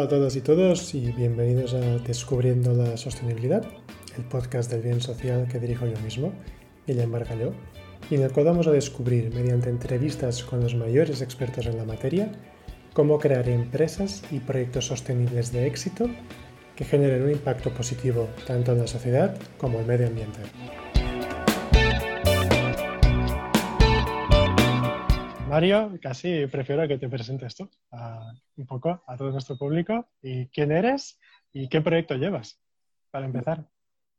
Hola a todas y todos y bienvenidos a Descubriendo la Sostenibilidad, el podcast del bien social que dirijo yo mismo, Guillem Bargalló, y en el cual vamos a descubrir, mediante entrevistas con los mayores expertos en la materia, cómo crear empresas y proyectos sostenibles de éxito que generen un impacto positivo tanto en la sociedad como en el medio ambiente. Mario, casi prefiero que te presentes tú un poco a todo nuestro público y quién eres y qué proyecto llevas, para empezar.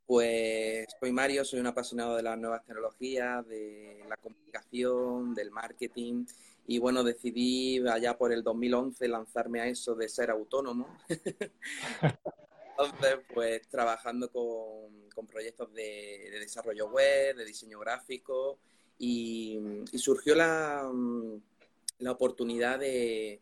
Pues soy Mario, soy un apasionado de las nuevas tecnologías, de la comunicación, del marketing y bueno, decidí allá por el 2011 lanzarme a eso de ser autónomo. Entonces, pues trabajando con, proyectos de, de desarrollo web, de diseño gráfico y, surgió la, la oportunidad de,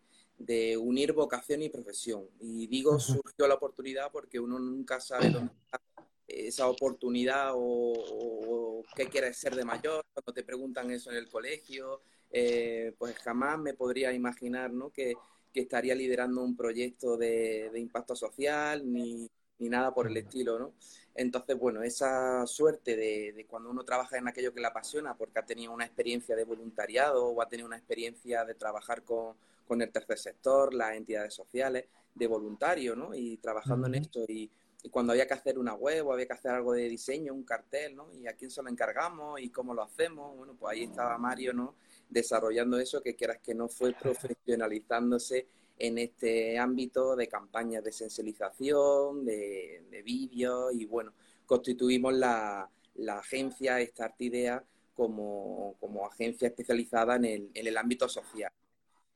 unir vocación y profesión. Y digo surgió la oportunidad porque uno nunca sabe dónde está esa oportunidad o, qué quieres ser de mayor. Cuando te preguntan eso en el colegio, eh, pues jamás me podría imaginar ¿no? que, estaría liderando un proyecto de, de impacto social ni, ni nada por el estilo, ¿no? Entonces, bueno, esa suerte de, cuando uno trabaja en aquello que le apasiona, porque ha tenido una experiencia de voluntariado o ha tenido una experiencia de trabajar con, el tercer sector, las entidades sociales, de voluntario, ¿no? Y trabajando en esto y, cuando había que hacer una web o había que hacer algo de diseño, un cartel, ¿no? Y a quién se lo encargamos y cómo lo hacemos, bueno, pues ahí estaba Mario, ¿no? Desarrollando eso que quieras que no fue profesionalizándose en este ámbito de campañas de sensibilización, de, de vídeos y bueno, constituimos la, agencia Start Idea como, agencia especializada en el, en el ámbito social.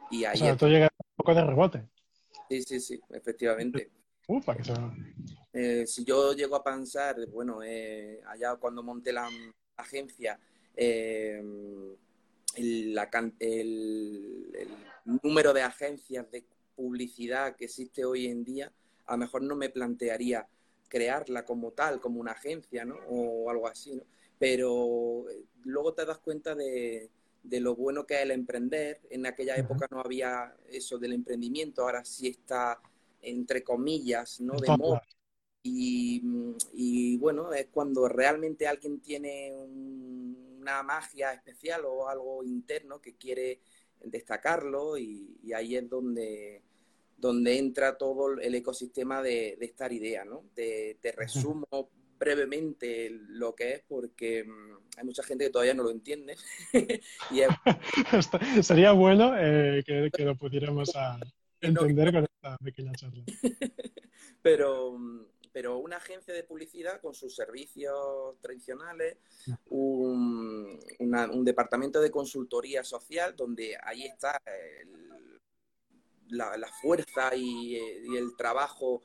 Y ahí o sea, tú llegas un poco de rebote. Sí, sí, sí, efectivamente. Ufa, que eh, si yo llego a pensar, bueno, eh, allá cuando monté la agencia, eh, el, el, número de agencias de publicidad que existe hoy en día, a lo mejor no me plantearía crearla como tal, como una agencia, ¿no? O algo así, ¿no? Pero eh, luego te das cuenta de, lo bueno que es el emprender. En aquella época no había eso del emprendimiento, ahora sí está, entre comillas, ¿no? De moda. Y, bueno, es cuando realmente alguien tiene una magia especial o algo interno que quiere destacarlo y, ahí es donde, donde entra todo el ecosistema de, esta idea, ¿no? Te, resumo brevemente lo que es porque mm, hay mucha gente que todavía no lo entiende. Sería bueno eh, que, lo pudiéramos entender con esta pequeña charla. pero, pero una agencia de publicidad con sus servicios tradicionales, un, un departamento de consultoría social donde ahí está la, fuerza y, el trabajo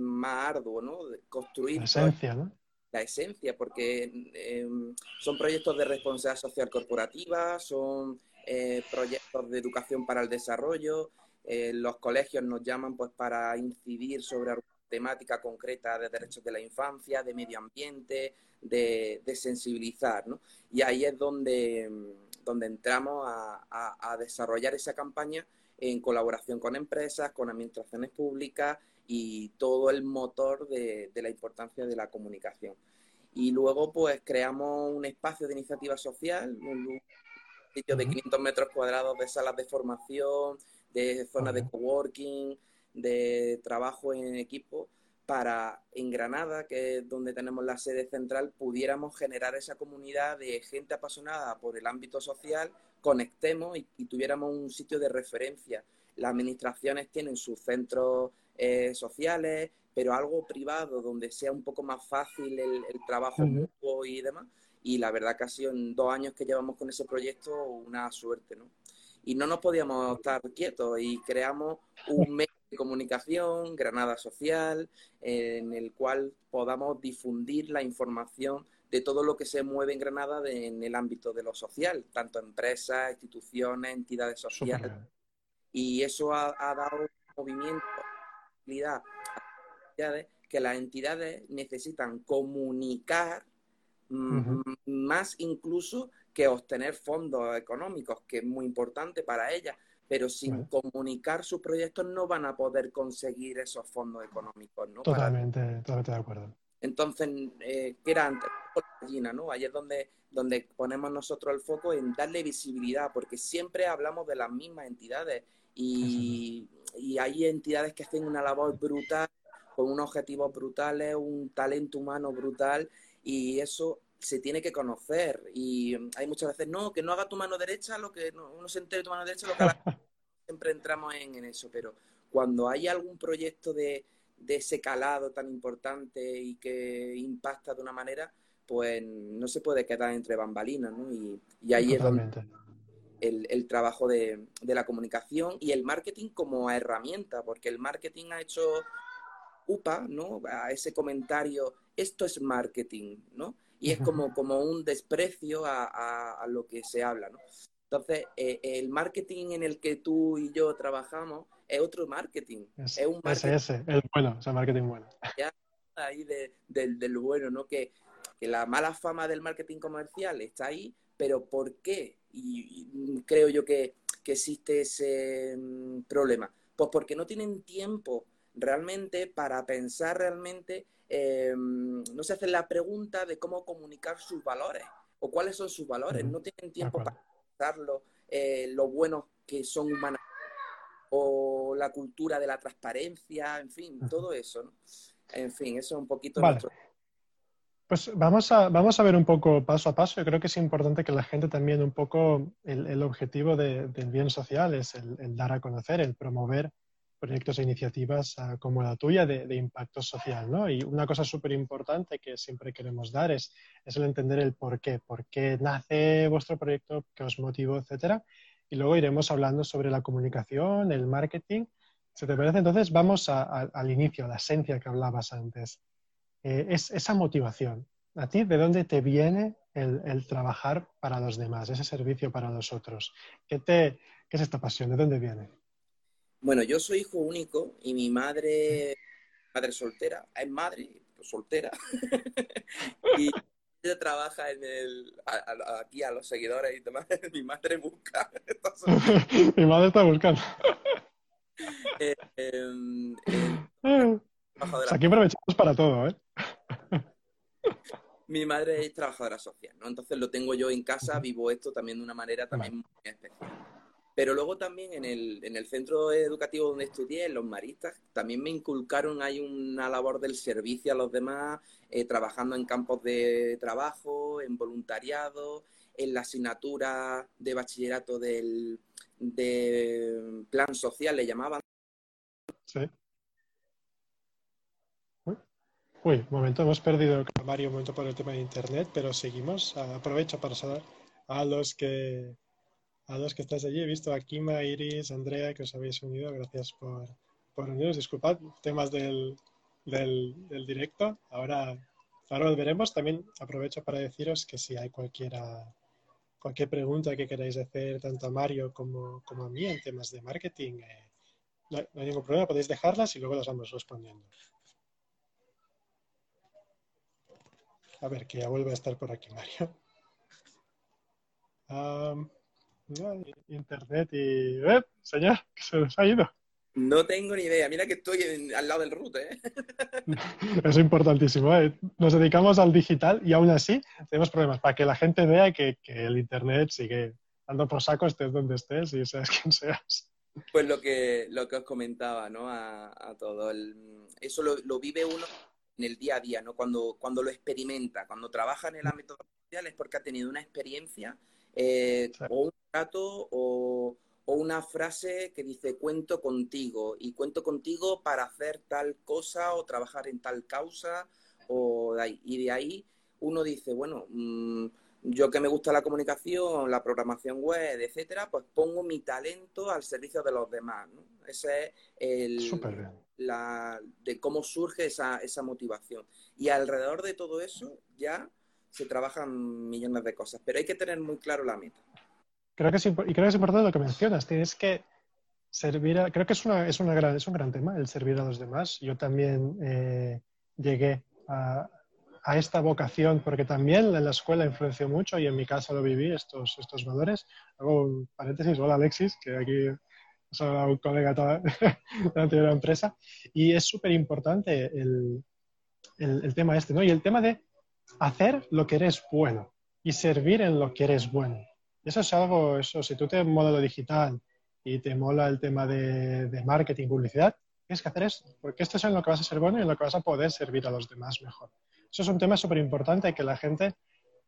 más arduo, ¿no? construir... La esencia, ¿no? La esencia, porque em, son proyectos de responsabilidad social corporativa, son eh, proyectos de educación para el desarrollo, eh, los colegios nos llaman pues para incidir sobre temática concreta de derechos de la infancia, de medio ambiente, de, sensibilizar, ¿no? Y ahí es donde, donde entramos a, desarrollar esa campaña en colaboración con empresas, con administraciones públicas y todo el motor de, la importancia de la comunicación. Y luego, pues, creamos un espacio de iniciativa social, un sitio de 500 metros cuadrados de salas de formación, de zonas de coworking, de trabajo en equipo para en Granada, que es donde tenemos la sede central, pudiéramos generar esa comunidad de gente apasionada por el ámbito social, conectemos y, tuviéramos un sitio de referencia. Las administraciones tienen sus centros eh, sociales, pero algo privado donde sea un poco más fácil el, trabajo mutuo y demás. Y la verdad que ha sido en dos años que llevamos con ese proyecto una suerte, ¿no? Y no nos podíamos estar quietos y creamos un medio de comunicación, Granada Social, en el cual podamos difundir la información de todo lo que se mueve en Granada en el ámbito de lo social, tanto empresas, instituciones, entidades sociales. Y eso ha, dado movimiento, que las entidades necesitan comunicar más incluso que obtener fondos económicos, que es muy importante para ellas, pero sin comunicar sus proyectos no van a poder conseguir esos fondos económicos, ¿no? Totalmente, totalmente de acuerdo. Entonces, eh, ¿qué era antes? La ¿no? Ahí es donde, donde ponemos nosotros el foco en darle visibilidad, porque siempre hablamos de las mismas entidades y, y hay entidades que hacen una labor brutal, con unos objetivos brutales, un talento humano brutal, y eso se tiene que conocer. Y hay muchas veces, no, que no haga tu mano derecha, lo que no, uno se entere de tu mano derecha, lo que siempre entramos en, en, eso. Pero cuando hay algún proyecto de, de, ese calado tan importante y que impacta de una manera, pues no se puede quedar entre bambalinas, ¿no? Y, y ahí es donde el, el trabajo de, de, la comunicación y el marketing como herramienta, porque el marketing ha hecho UPA, ¿no? A ese comentario, esto es marketing, ¿no? Y es como, como un desprecio a, lo que se habla, ¿no? Entonces, eh, el marketing en el que tú y yo trabajamos es otro marketing. Es, un marketing. Ese, el bueno, ese marketing bueno. Ya ahí de, del bueno, ¿no? Que, que, la mala fama del marketing comercial está ahí, pero ¿por qué? Y, creo yo que, que, existe ese mm, problema. Pues porque no tienen tiempo realmente para pensar realmente Em, no se hacen la pregunta de cómo comunicar sus valores o cuáles son sus valores. No tienen tiempo para pensarlo, eh, lo buenos que son humanos o la cultura de la transparencia, en fin, todo eso. En fin, eso es un poquito nuestro... Pues vamos a, vamos a ver un poco paso a paso. Yo creo que es importante que la gente también un poco, el, objetivo del bien social es el, dar a conocer, el promover proyectos e iniciativas ah, como la tuya de, impacto social, ¿no? Y una cosa súper importante que siempre queremos dar es, el entender el por qué, por qué nace vuestro proyecto, qué os motivó, etcétera. Y luego iremos hablando sobre la comunicación, el marketing. ¿Se te parece? Entonces vamos al inicio, a la esencia que hablabas antes. Eh, es esa motivación. ¿A ti de dónde te viene el, trabajar para los demás, ese servicio para los otros? ¿Qué, te, ¿Qué es esta pasión? ¿De dónde viene? Bueno, yo soy hijo único y mi madre, madre soltera, es madre soltera. y ella trabaja en el, aquí a los seguidores y demás. mi madre busca. mi madre está buscando. Eh, em, aquí aprovechamos para todo, ¿eh? mi madre es trabajadora social, ¿no? Entonces lo tengo yo en casa, vivo esto también de una manera también muy especial. Pero luego también en el, en el centro educativo donde estudié, en los maristas, también me inculcaron hay una labor del servicio a los demás, eh, trabajando en campos de trabajo, en voluntariado, en la asignatura de bachillerato del de plan social, le llamaban. Sí. Uy, un momento, hemos perdido el Mario un momento por el tema de internet, pero seguimos. Aprovecho para saludar a los que a los que estáis allí. He visto a Kima, Iris, Andrea, que os habéis unido. Gracias por, por uniros. Disculpad, temas del, del, directo. Ahora, ahora volveremos. También aprovecho para deciros que si hay cualquiera, cualquier pregunta que queráis hacer tanto a Mario como, como a mí en temas de marketing, eh, no, hay ningún problema. Podéis dejarlas y luego las vamos respondiendo. A ver, que ya vuelve a estar por aquí, Mario. Internet y... ¿Eh? Señor, que se nos ha ido. No tengo ni idea. Mira que estoy al lado del root, ¿eh? Es importantísimo. ¿eh? Nos dedicamos al digital y aún así tenemos problemas para que la gente vea que, el Internet sigue dando por saco, estés donde estés y seas quien seas. Pues lo que, lo que os comentaba, ¿no? A, todo. eso lo, vive uno en el día a día, ¿no? Cuando, cuando lo experimenta, cuando trabaja en el ámbito social es porque ha tenido una experiencia eh, o un trato o, una frase que dice cuento contigo y cuento contigo para hacer tal cosa o trabajar en tal causa o de ahí. y de ahí uno dice bueno mm, yo que me gusta la comunicación la programación web etcétera pues pongo mi talento al servicio de los demás ¿no? ese es el la, de cómo surge esa, esa motivación y alrededor de todo eso ya se trabajan millones de cosas, pero hay que tener muy claro la meta. Creo que es, y creo que es importante lo que mencionas, tienes que servir a, creo que es, una, es, una gran, es un gran tema el servir a los demás. Yo también eh, llegué a, a, esta vocación porque también en la escuela influenció mucho y en mi caso lo viví, estos, estos valores. Hago un paréntesis, hola Alexis, que aquí era un colega toda, de la anterior empresa. Y es súper importante el, el, el, tema este, ¿no? Y el tema de hacer lo que eres bueno y servir en lo que eres bueno. Eso es algo, eso, si tú te mola lo digital y te mola el tema de, de marketing, publicidad, tienes que hacer esto, porque esto es en lo que vas a ser bueno y en lo que vas a poder servir a los demás mejor. Eso es un tema súper importante que la gente,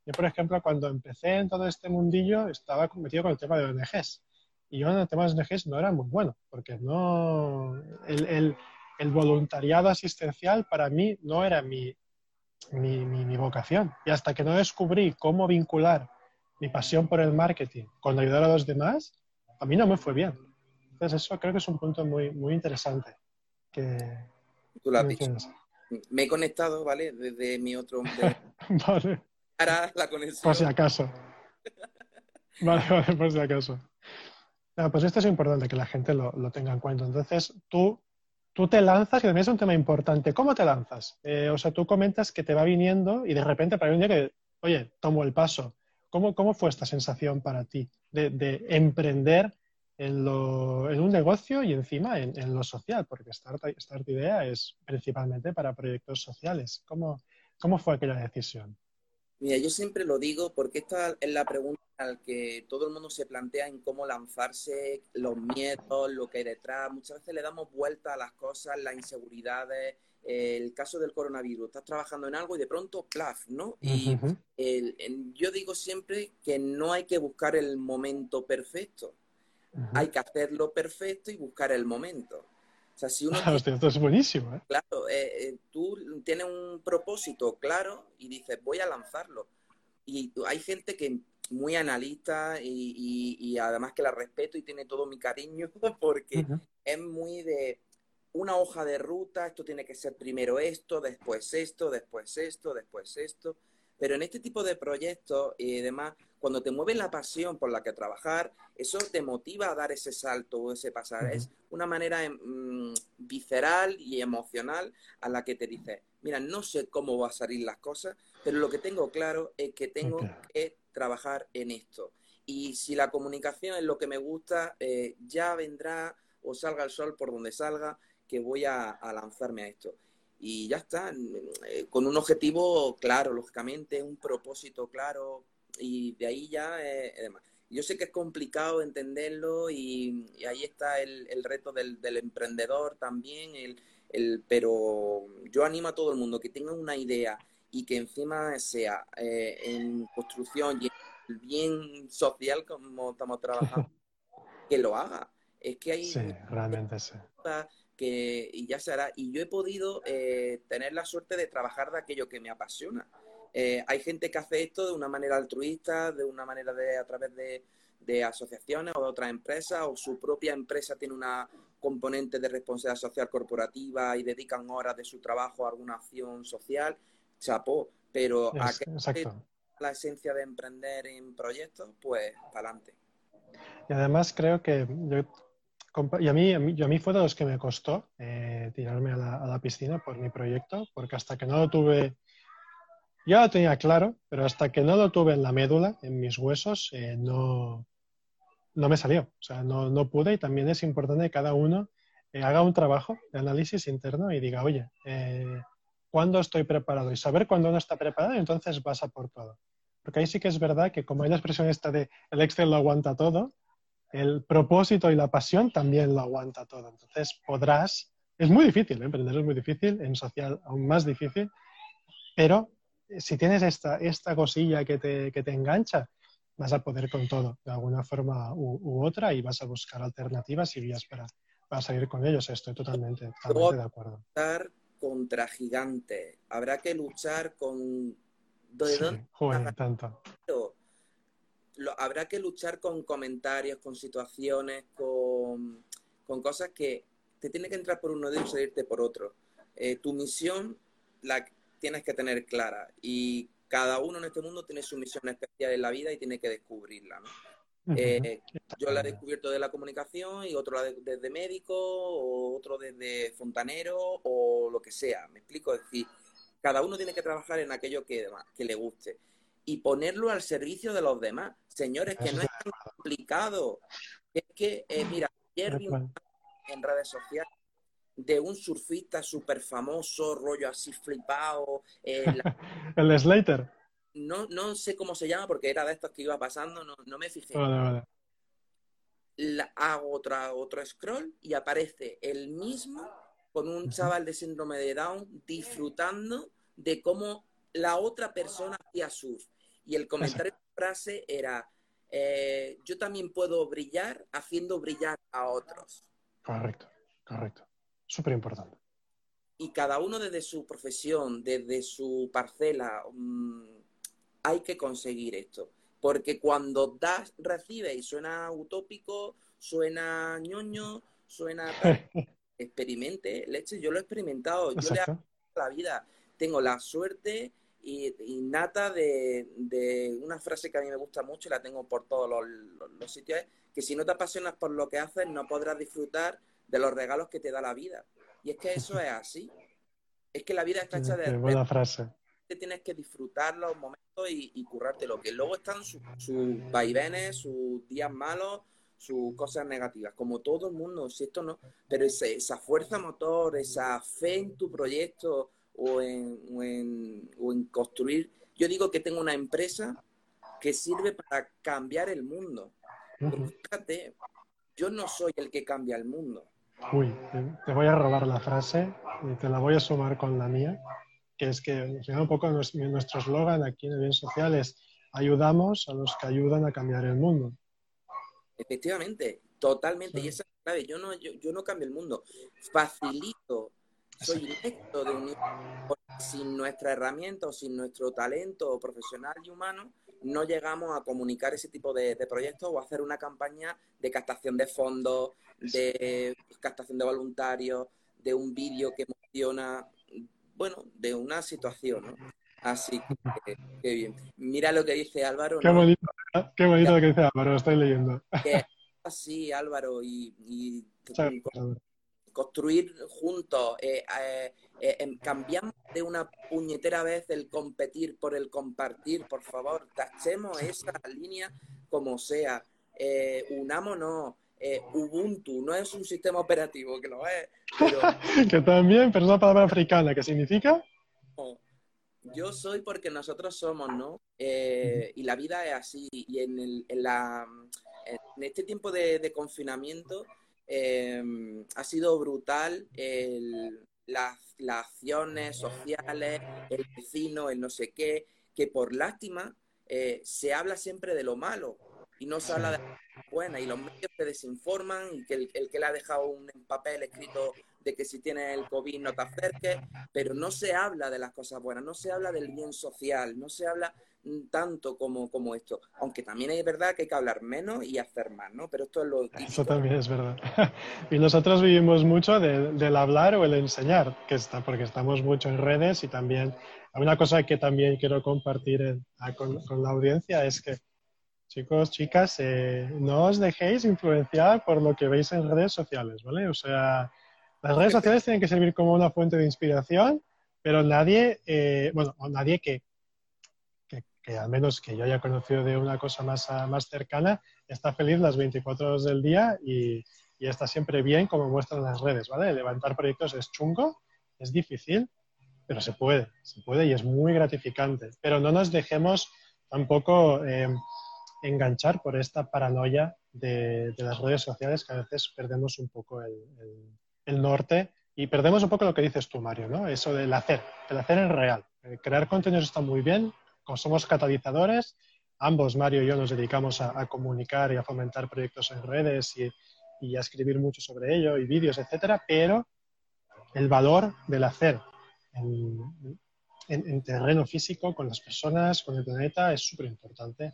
yo por ejemplo, cuando empecé en todo este mundillo, estaba metido con el tema de ONGs. Y yo en el tema de ONGs no era muy bueno, porque no, el, el voluntariado asistencial para mí no era mi, mi, mi, mi, vocación. Y hasta que no descubrí cómo vincular mi pasión por el marketing con ayudar a los demás, a mí no me fue bien. Entonces eso creo que es un punto muy, muy interesante. Que, Tú lo has dicho. Me he conectado, ¿vale? Desde mi otro... Vale. Para la conexión. Por si acaso. vale, vale, por si acaso. No, pues esto es importante que la gente lo, lo tenga en cuenta. Entonces, tú tú te lanzas, que también es un tema importante. ¿Cómo te lanzas? Eh, o sea, tú comentas que te va viniendo y de repente para un día que, oye, tomo el paso. ¿Cómo, cómo fue esta sensación para ti de, de emprender en, lo, en, un negocio y encima en, en lo social? Porque Start, Start, Idea es principalmente para proyectos sociales. ¿Cómo, ¿Cómo fue aquella decisión? Mira, yo siempre lo digo porque esta es la pregunta al que todo el mundo se plantea en cómo lanzarse, los miedos, lo que hay detrás. Muchas veces le damos vuelta a las cosas, las inseguridades. El caso del coronavirus, estás trabajando en algo y de pronto, plaf, ¿no? Y uh -huh. el, el, yo digo siempre que no hay que buscar el momento perfecto. Uh -huh. Hay que hacerlo perfecto y buscar el momento. O sea, si uno... Ah, esto es buenísimo, ¿eh? Claro, eh, eh, tú tienes un propósito claro y dices, voy a lanzarlo. Y hay gente que muy analista y, y, y, además que la respeto y tiene todo mi cariño porque uh -huh. es muy de una hoja de ruta, esto tiene que ser primero esto, después esto, después esto, después esto. Pero en este tipo de proyectos y demás, cuando te mueve la pasión por la que trabajar, eso te motiva a dar ese salto o ese pasar. Uh -huh. Es una manera mmm, visceral y emocional a la que te dices, mira, no sé cómo va a salir las cosas, pero lo que tengo claro es que tengo okay. que trabajar en esto. Y si la comunicación es lo que me gusta, eh, ya vendrá o salga el sol por donde salga, que voy a, a lanzarme a esto. Y ya está, eh, con un objetivo claro, lógicamente, un propósito claro, y de ahí ya eh, demás. Yo sé que es complicado entenderlo y, y ahí está el, el reto del, del, emprendedor también, el, el, pero yo animo a todo el mundo que tenga una idea y que encima sea eh, en construcción y en el bien social como estamos trabajando, que lo haga. Es que hay... Sí, realmente sí. Que, y ya se hará. Y yo he podido eh, tener la suerte de trabajar de aquello que me apasiona. Eh, hay gente que hace esto de una manera altruista, de una manera de a través de, de asociaciones o de otras empresas, o su propia empresa tiene una componente de responsabilidad social corporativa y dedican horas de su trabajo a alguna acción social chapó, pero es, la esencia de emprender en proyectos, pues para adelante. Y además creo que yo, y a mí, a mí, a mí fue de los que me costó eh, tirarme a la, piscina por mi proyecto, porque hasta que no lo tuve, yo lo tenía claro, pero hasta que no lo tuve en la médula, en mis huesos, eh, no, no me salió. O sea, no, no pude y también es importante que cada uno eh, haga un trabajo de análisis interno y diga, oye, cuándo estoy preparado y saber cuándo uno está preparado entonces vas a por todo. Porque ahí sí que es verdad que como hay la expresión esta de el Excel lo aguanta todo, el propósito y la pasión también lo aguanta todo. Entonces podrás, es muy difícil, ¿eh? emprender es muy difícil, en social aún más difícil, pero si tienes esta, esta cosilla que te, que te engancha, vas a poder con todo, de alguna forma u, u, otra, y vas a buscar alternativas y vías para, para salir con ellos. Estoy totalmente, totalmente de acuerdo contra gigantes. Habrá que luchar con... ¿De sí, dónde? Joder, tanto. Lo, habrá que luchar con comentarios, con situaciones, con, con, cosas que te tiene que entrar por uno de ellos y salirte por otro. Eh, tu misión la tienes que tener clara y cada uno en este mundo tiene su misión especial en la vida y tiene que descubrirla. ¿no? Eh, yo la he descubierto de la comunicación y otro desde de, de médico, o otro desde fontanero o lo que sea. Me explico, es decir, cada uno tiene que trabajar en aquello que, que le guste y ponerlo al servicio de los demás. Señores, que no es tan complicado. Es que, eh, mira, ayer vi en redes sociales de un surfista súper famoso, rollo así flipado. Eh, el Slater. No, no sé cómo se llama porque era de estos que iba pasando, no, no me fijé. hago otra, otro scroll y aparece el mismo con un chaval de síndrome de Down disfrutando de cómo la otra persona hacía surf. Y el comentario de la frase era, eh, yo también puedo brillar haciendo brillar a otros. Correcto, correcto. Súper importante. Y cada uno desde su profesión, desde su parcela, mm, hay que conseguir esto. Porque cuando das, recibes y suena utópico, suena ñoño, suena... experimente, leche, yo lo he experimentado, yo le hago la vida. Tengo la suerte innata de, de, una frase que a mí me gusta mucho y la tengo por todos los, los, sitios, que si no te apasionas por lo que haces, no podrás disfrutar de los regalos que te da la vida. Y es que eso es así. Es que la vida está hecha de... buena frase. Tienes que disfrutar los momentos y, y lo Que luego están sus, vaivenes, sus días malos, sus cosas negativas, como todo el mundo, si esto no, pero esa fuerza motor, esa fe en tu proyecto, o en, o en, construir. Yo digo que tengo una empresa que sirve para cambiar el mundo. fíjate, yo no soy el que cambia el mundo. Uy, te voy a robar la frase y te la voy a sumar con la mía, que es que un poco nuestro eslogan aquí en el bien social es ayudamos a los que ayudan a cambiar el mundo. Efectivamente, totalmente. Y esa es la clave. Yo no, yo, yo no cambio el mundo. Facilito soy directo de unir. Sin nuestra herramienta o sin nuestro talento profesional y humano, no llegamos a comunicar ese tipo de, proyectos o hacer una campaña de captación de fondos, de captación de voluntarios, de un vídeo que emociona, bueno, de una situación, ¿no? Así que, qué bien. Mira lo que dice Álvaro. Qué bonito, qué bonito lo que dice Álvaro, lo estoy leyendo. así, Álvaro, y, y construir juntos, eh, eh, eh, em, cambiamos de una puñetera vez el competir por el compartir, por favor, tachemos esa línea como sea, unámonos. Ubuntu no es un sistema operativo, que lo es. que también, pero es una palabra africana, ¿qué significa? Yo soy porque nosotros somos, ¿no? y la vida es así. Y en, el, en, la, en este tiempo de confinamiento, Em, ha sido brutal las, acciones sociales, el vecino, el no sé qué, que por lástima eh, se habla siempre de lo malo y no se habla de lo buena y los medios se desinforman y que el, el que le ha dejado un papel escrito de que si tienes el COVID no te acerques, pero no se habla de las cosas buenas, no se habla del bien social, no se habla tanto como, como esto. Aunque también es verdad que hay que hablar menos y hacer más, ¿no? Pero esto es lo Eso también es verdad. y nosotros vivimos mucho del hablar o el enseñar, que está, porque estamos mucho en redes y también una cosa que también quiero compartir con, la audiencia es que, chicos, chicas, eh, no os dejéis influenciar por lo que veis en redes sociales, ¿vale? O sea, las redes sociales tienen que servir como una fuente de inspiración, pero nadie, eh, bueno, nadie que que al menos que yo haya conocido de una cosa más, ah, más cercana, está feliz las 24 horas del día y, y, está siempre bien como muestran las redes, ¿vale? Levantar proyectos es chungo, es difícil, pero se puede, se puede y es muy gratificante. Pero no nos dejemos tampoco eh, enganchar por esta paranoia de, de, las redes sociales que a veces perdemos un poco el, el, norte y perdemos un poco lo que dices tú, Mario, ¿no? Eso del hacer, el hacer en real. Eh, crear contenidos está muy bien, somos catalizadores, ambos, Mario y yo, nos dedicamos a, comunicar y a fomentar proyectos en redes y, a escribir mucho sobre ello y vídeos, etcétera, pero el valor del hacer en, terreno físico, con las personas, con el planeta, es súper importante,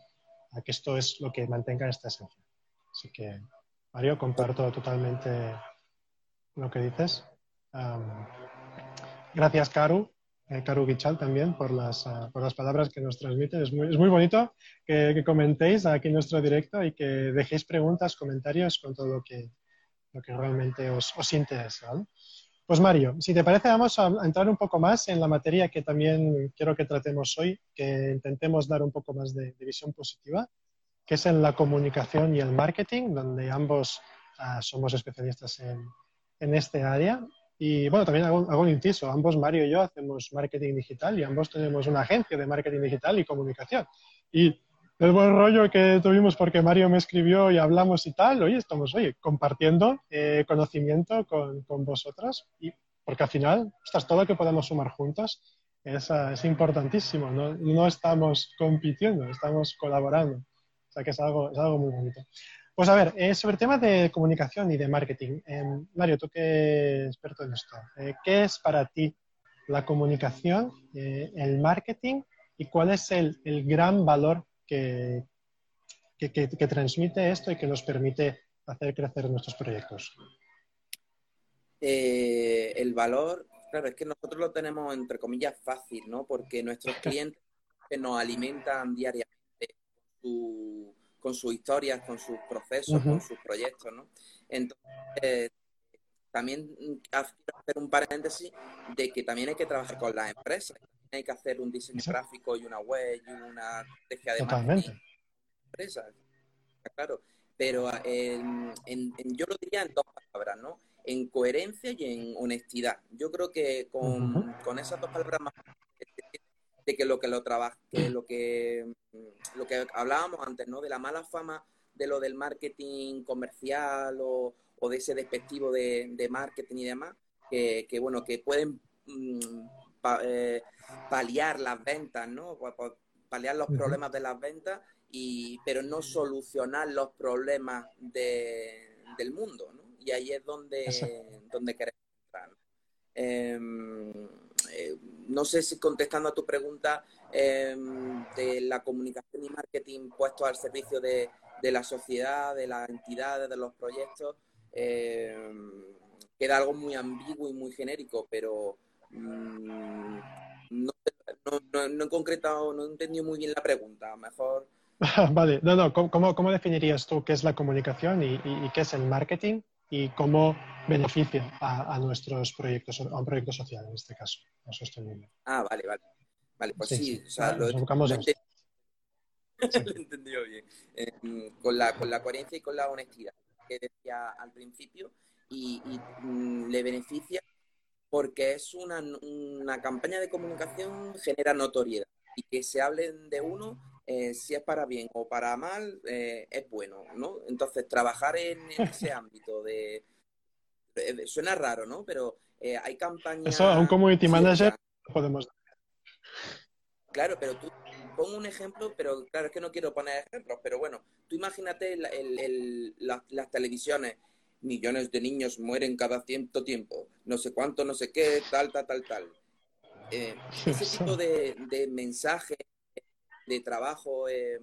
que esto es lo que mantenga esta esencia. Así que, Mario, comparto totalmente lo que dices. gracias, Karu, eh, Karu Gichal también por las, ah, por las palabras que nos transmiten. Es muy, es muy bonito que, comentéis aquí en nuestro directo y que dejéis preguntas, comentarios con todo lo que, lo que realmente os, os interesa. Pues Mario, si te parece, vamos a entrar un poco más en la materia que también quiero que tratemos hoy, que intentemos dar un poco más de, visión positiva, que es en la comunicación y el marketing, donde ambos ah, somos especialistas en, en, este área. Y bueno, también hago, hago, un inciso. Ambos, Mario y yo, hacemos marketing digital y ambos tenemos una agencia de marketing digital y comunicación. Y el buen rollo que tuvimos porque Mario me escribió y hablamos y tal, hoy estamos, oye, compartiendo eh, conocimiento con, con vosotras y porque al final, estás todo lo que podemos sumar juntos es, es importantísimo. ¿no? no estamos compitiendo, estamos colaborando. O sea que es algo, es algo muy bonito. Pues a ver, eh, sobre el tema de comunicación y de marketing. Eh, Mario, tú que eres experto en esto, eh, ¿qué es para ti la comunicación, el marketing y cuál es el, el gran valor que, que, que, transmite esto y que nos permite hacer crecer nuestros proyectos? Eh, el valor, claro, es que nosotros lo tenemos entre comillas fácil, ¿no? Porque nuestros clientes nos alimentan diariamente con, sus historias, con sus procesos, con sus proyectos, ¿no? Entonces, también hacer un paréntesis de que también hay que trabajar con las empresas. Hay que hacer un diseño gráfico y una web y una estrategia de Totalmente. Empresas. Claro, pero yo lo diría en dos palabras, ¿no? en coherencia y en honestidad. Yo creo que con, esas dos palabras más de que lo que lo trabaja, que lo que lo que hablábamos antes, ¿no? De la mala fama de lo del marketing comercial o, de ese despectivo de, marketing y demás, que, bueno, que pueden mm, eh, paliar las ventas, ¿no? Paliar los problemas de las ventas, y, pero no solucionar los problemas del mundo, ¿no? y ahí es donde, donde queremos entrar. Em, eh, no sé si contestando a tu pregunta em, de la comunicación y marketing puesto al servicio de, la sociedad, de las entidades, de los proyectos, em, queda algo muy ambiguo y muy genérico, pero mm, no, he concretado, no he entendido muy bien la pregunta. mejor. vale, no, no, ¿cómo, ¿cómo, definirías tú qué es la comunicación y qué es el marketing? Y cómo beneficia a, nuestros proyectos, a un proyecto social en este caso, a sostenible. Ah, vale, vale. Vale, pues sí, o sea, lo, lo, he entendido bien. Em, con, la, con la coherencia y con la honestidad que decía al principio y, mm, le beneficia porque es una, una campaña de comunicación genera notoriedad y que se hablen de uno eh, si es para bien o para mal, eh, es bueno, ¿no? Entonces, trabajar en, ese ámbito de, Suena raro, ¿no? Pero eh, hay campañas... Eso un community manager podemos... Claro, pero tú pon un ejemplo, pero claro, es que no quiero poner ejemplos, pero bueno, tú imagínate las televisiones, millones de niños mueren cada cierto tiempo, no sé cuánto, no sé qué, tal, tal, tal, tal. ese tipo de, de mensajes de trabajo eh,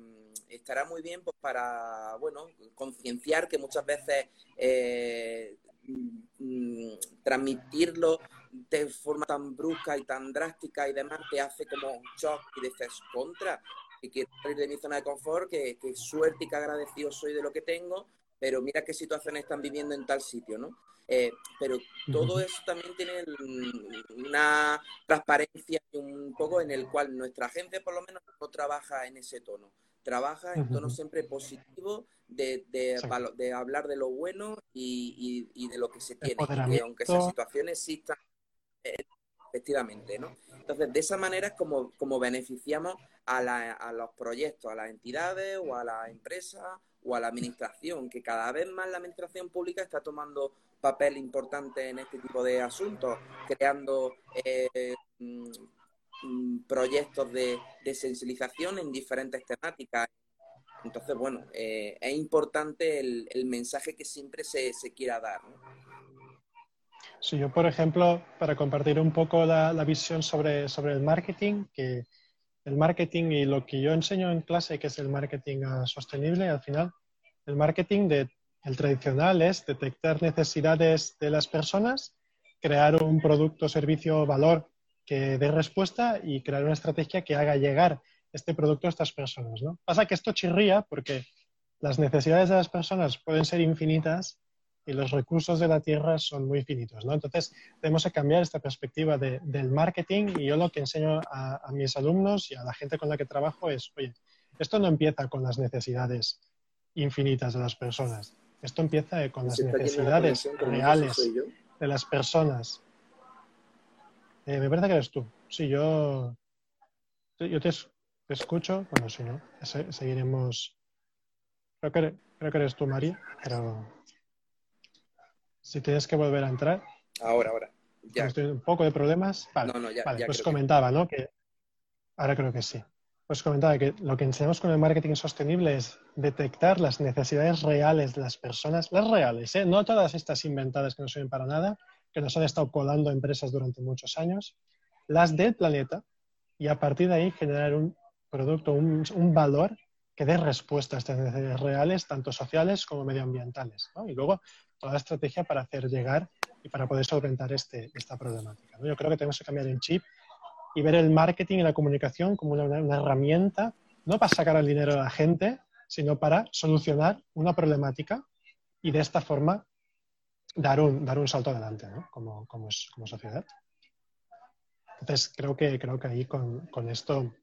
estará muy bien pues para bueno concienciar que muchas veces eh, mm, transmitirlo de forma tan brusca y tan drástica y demás te hace como un shock y dices contra que quiero salir de mi zona de confort que, que suerte y que agradecido soy de lo que tengo pero mira qué situaciones están viviendo en tal sitio, ¿no? Eh, pero todo eso también tiene una transparencia un poco en el cual nuestra agencia por lo menos no trabaja en ese tono. Trabaja en tono siempre positivo de, de, hablar de lo bueno y, de lo que se tiene. Que aunque esas situaciones existan, eh, efectivamente, ¿no? Entonces, de esa manera es como, como beneficiamos a, a los proyectos, a las entidades o a las empresas o a la administración, que cada vez más la administración pública está tomando papel importante en este tipo de asuntos, creando eh, mm, proyectos de, sensibilización en diferentes temáticas. Entonces, bueno, eh, es importante el, mensaje que siempre se, quiera dar. Sí, yo, por ejemplo, para compartir un poco la, la, visión sobre, sobre el marketing, que el marketing y lo que yo enseño en clase, que es el marketing sostenible, al final, el marketing de, el tradicional es detectar necesidades de las personas, crear un producto, servicio, valor que dé respuesta y crear una estrategia que haga llegar este producto a estas personas. ¿no? Pasa que esto chirría porque las necesidades de las personas pueden ser infinitas y los recursos de la tierra son muy finitos. ¿no? Entonces, tenemos que cambiar esta perspectiva del marketing y yo lo que enseño a, mis alumnos y a la gente con la que trabajo es, oye, esto no empieza con las necesidades infinitas de las personas. Esto empieza con las necesidades reales de las personas. Eh, me parece que eres tú. Sí, yo, yo te, escucho. Bueno, si no, seguiremos. Creo que, creo que eres tú, María, pero si tienes que volver a entrar. Ahora, ahora. Ya. Estoy un poco de problemas. Vale, pues comentaba, ¿no? Que ahora creo que sí. Pues comentaba que lo que enseñamos con el marketing sostenible es detectar las necesidades reales de las personas, las reales, ¿eh? no todas estas inventadas que no sirven para nada, que nos han estado colando empresas durante muchos años, las del planeta, y a partir de ahí generar un producto, un, valor que dé respuesta a estas necesidades reales, tanto sociales como medioambientales. Y luego toda la estrategia para hacer llegar y para poder solventar este, esta problemática. Yo creo que tenemos que cambiar el chip y ver el marketing y la comunicación como una, herramienta, no para sacar el dinero de la gente, sino para solucionar una problemática y de esta forma dar un, dar un salto adelante ¿no? como, como, como, sociedad. Entonces, creo que, creo que ahí con, con, esto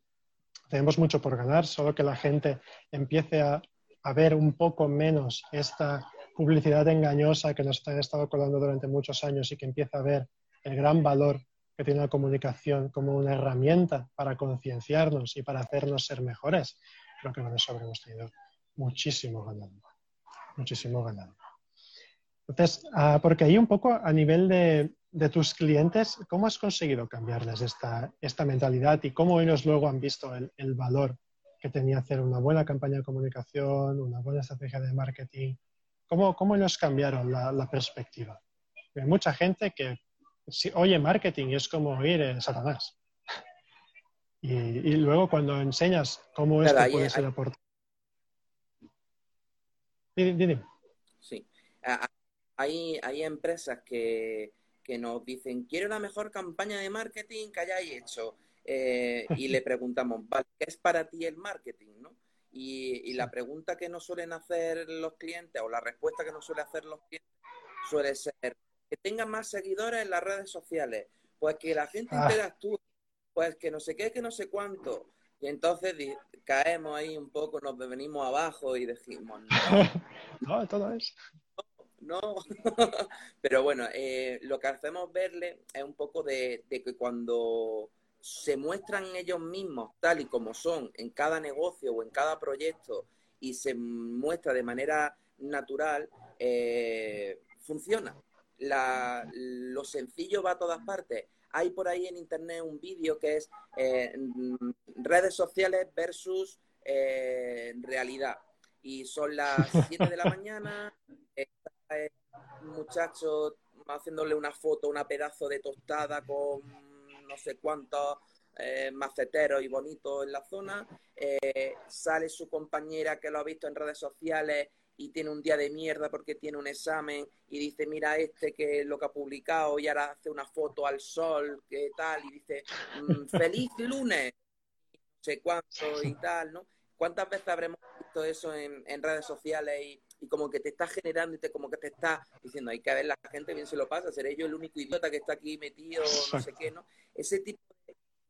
tenemos mucho por ganar, solo que la gente empiece a, a ver un poco menos esta publicidad engañosa que nos ha estado colando durante muchos años y que empieza a ver el gran valor que tiene la comunicación como una herramienta para concienciarnos y para hacernos ser mejores, creo que con eso habremos tenido muchísimo ganado. Muchísimo ganado. Entonces, ah, porque ahí un poco a nivel de, tus clientes, ¿cómo has conseguido cambiarles esta, esta mentalidad y cómo ellos luego han visto el, valor que tenía hacer una buena campaña de comunicación, una buena estrategia de marketing? ¿Cómo, cómo ellos cambiaron la, la perspectiva? Hay mucha gente que oye marketing es como oír en Satanás. Y, luego cuando enseñas cómo esto puede ser aportado. Sí. Hay, hay empresas que, nos dicen, quiero una mejor campaña de marketing que hayáis hecho. Eh, y le preguntamos, ¿qué es para ti el marketing? ¿No? Y, y, la pregunta que nos suelen hacer los clientes, o la respuesta que nos suelen hacer los clientes, suele ser, que tengan más seguidores en las redes sociales, pues que la gente ah. interactúe, pues que no sé qué, que no sé cuánto. Y entonces caemos ahí un poco, nos venimos abajo y decimos, no, no todo es. No, pero bueno, eh, lo que hacemos verle es un poco de, de, que cuando se muestran ellos mismos tal y como son en cada negocio o en cada proyecto y se muestra de manera natural, eh, funciona la, lo sencillo va a todas partes. Hay por ahí en internet un vídeo que es eh, redes sociales versus eh, realidad. Y son las 7 de la mañana, está un muchacho haciéndole una foto, una pedazo de tostada con no sé cuántos eh, maceteros y bonitos en la zona. sale su compañera que lo ha visto en redes sociales y tiene un día de mierda porque tiene un examen y dice, mira este que es lo que ha publicado y ahora hace una foto al sol, que tal, y dice, mm, feliz lunes, no sé cuánto y tal, ¿no? ¿Cuántas veces habremos visto eso en, redes sociales y, como que te está generando y te, como que te está diciendo, hay que ver la gente bien se lo pasa, seré yo el único idiota que está aquí metido, no sé qué, ¿no? Ese tipo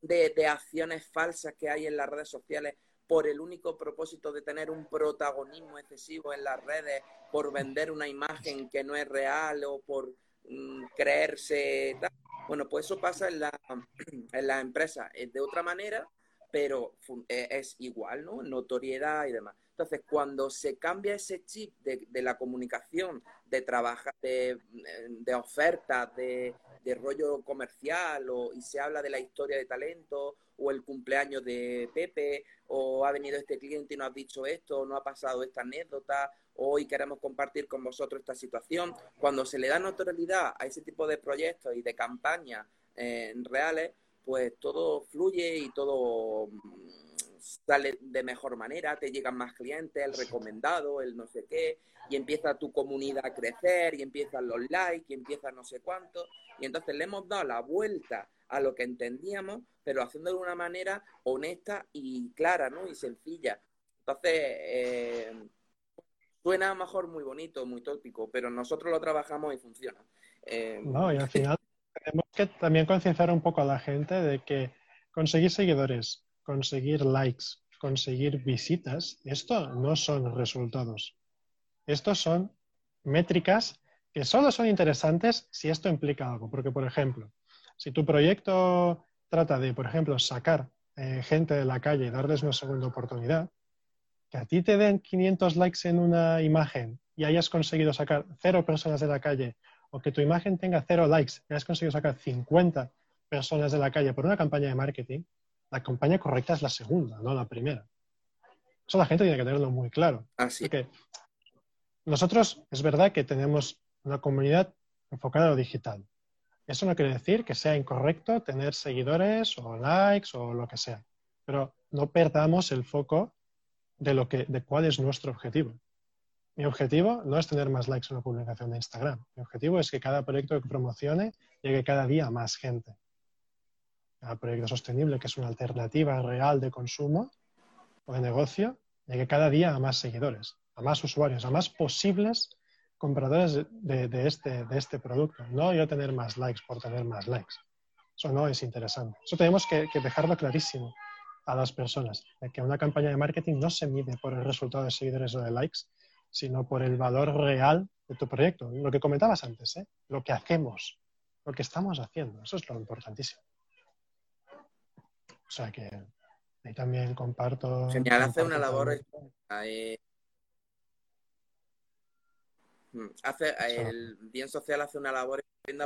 de, de acciones falsas que hay en las redes sociales por el único propósito de tener un protagonismo excesivo en las redes, por vender una imagen que no es real o por mm, creerse tal. Bueno, pues eso pasa en la, en la empresa. Es de otra manera, pero eh, es igual, ¿no? Notoriedad y demás. Entonces, cuando se cambia ese chip de, la comunicación, de trabajar, de, de ofertas, de, rollo comercial, o, y se habla de la historia de talento, o el cumpleaños de Pepe, o ha venido este cliente y nos ha dicho esto, o no ha pasado esta anécdota, o hoy queremos compartir con vosotros esta situación. Cuando se le da notoriedad a ese tipo de proyectos y de campañas eh, reales, pues todo fluye y todo sale de mejor manera, te llegan más clientes, el recomendado, el no sé qué, y empieza tu comunidad a crecer, y empiezan los likes, y empieza no sé cuánto, y entonces le hemos dado la vuelta a lo que entendíamos, pero haciendo de una manera honesta y clara, ¿no? Y sencilla. Entonces, eh, suena a lo mejor muy bonito, muy tópico, pero nosotros lo trabajamos y funciona. Eh, no, y al final tenemos que también concienciar un poco a la gente de que conseguir seguidores conseguir likes, conseguir visitas, esto no son resultados. Estos son métricas que solo son interesantes si esto implica algo. Porque, por ejemplo, si tu proyecto trata de, por ejemplo, sacar eh, gente de la calle y darles una segunda oportunidad, que a ti te den 500 likes en una imagen y hayas conseguido sacar cero personas de la calle, o que tu imagen tenga cero likes y hayas conseguido sacar 50 personas de la calle por una campaña de marketing, la campaña correcta es la segunda, no la primera. Eso la gente tiene que tenerlo muy claro. Así que nosotros es verdad que tenemos una comunidad enfocada a lo digital. Eso no quiere decir que sea incorrecto tener seguidores o likes o lo que sea, pero no perdamos el foco de, lo que, de cuál es nuestro objetivo. Mi objetivo no es tener más likes en una publicación de Instagram. Mi objetivo es que cada proyecto que promocione llegue cada día a más gente. Cada proyecto sostenible, que es una alternativa real de consumo o de negocio, llegue cada día a más seguidores, a más usuarios, a más posibles compradores de, este, de este producto. No yo tener más likes por tener más likes. Eso no es interesante. Eso tenemos que dejarlo clarísimo a las personas, de que una campaña de marketing no se mide por el resultado de seguidores o de likes, sino por el valor real de tu proyecto. Lo que comentabas antes, ¿eh? lo que hacemos, lo que estamos haciendo, eso es lo importantísimo. O sea que ahí también comparto. Genial, hace una labor. Eh, mm, hace, el bien social hace una labor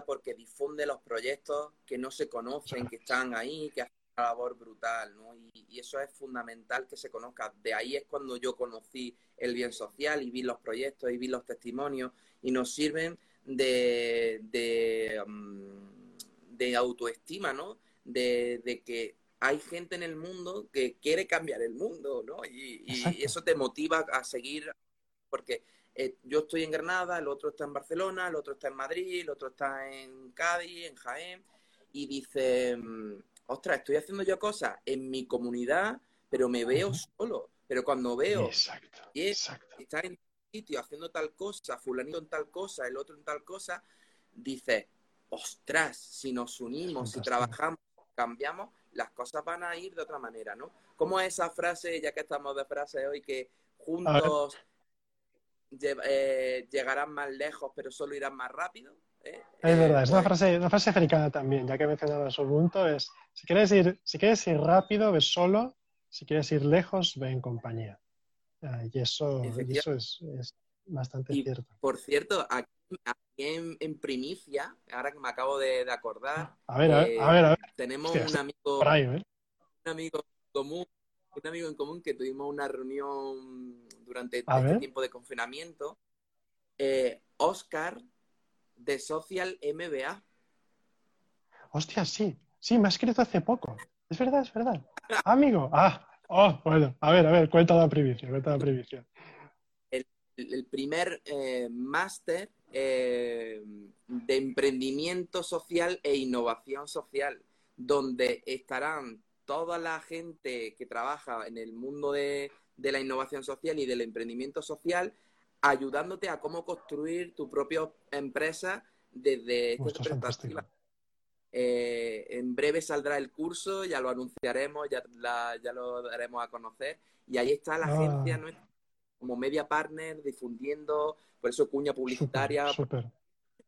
porque difunde los proyectos que no se conocen, que están ahí, que labor brutal, ¿no? Y, eso es fundamental que se conozca. De ahí es cuando yo conocí el bien social y vi los proyectos y vi los testimonios y nos sirven de, de, mm, autoestima, ¿no? De, que hay gente en el mundo que quiere cambiar el mundo, ¿no? Y, eso te motiva a seguir, porque eh, yo estoy en Granada, el otro está en Barcelona, el otro está en Madrid, el otro está en Cádiz, en Jaén, y dice mm, ostras, estoy haciendo yo cosas en mi comunidad, pero me veo solo. Pero cuando veo exacto, y está en sitio haciendo tal cosa, fulanito en tal cosa, el otro en tal cosa, dice, ostras, si nos unimos, si trabajamos, cambiamos, las cosas van a ir de otra manera, ¿no? ¿Cómo es esa frase, ya que estamos de frase hoy, que juntos eh, llegarán más lejos, pero solo irán más rápido? ¿eh? Es verdad, es una pues frase, una frase africana también, ya que he mencionado su punto, es si quieres ir, si quieres ir rápido, ve solo, si quieres ir lejos, ve en compañía. Ah, y eso, eso es, bastante cierto. Por cierto, aquí, en, primicia, ahora que me acabo de, acordar, a ver, a ver, a ver, tenemos un amigo, ¿eh? un amigo común, un amigo en común que tuvimos una reunión durante este tiempo de confinamiento. Eh, Oscar de Social MBA. Hostia, sí. Sí, me ha escrito hace poco. Es verdad, es verdad. Amigo. Ah, oh, bueno. A ver, a ver, cuenta la primicia, cuenta la primicia. El, primer eh, máster eh, de emprendimiento social e innovación social, donde estarán toda la gente que trabaja en el mundo de, de la innovación social y del emprendimiento social ayudándote a cómo construir tu propia empresa desde esta perspectiva. Eh, en breve saldrá el curso, ya lo anunciaremos, ya, ya lo daremos a conocer. Y ahí está la agencia ah. Como media partner difundiendo, por eso cuña publicitaria. Súper.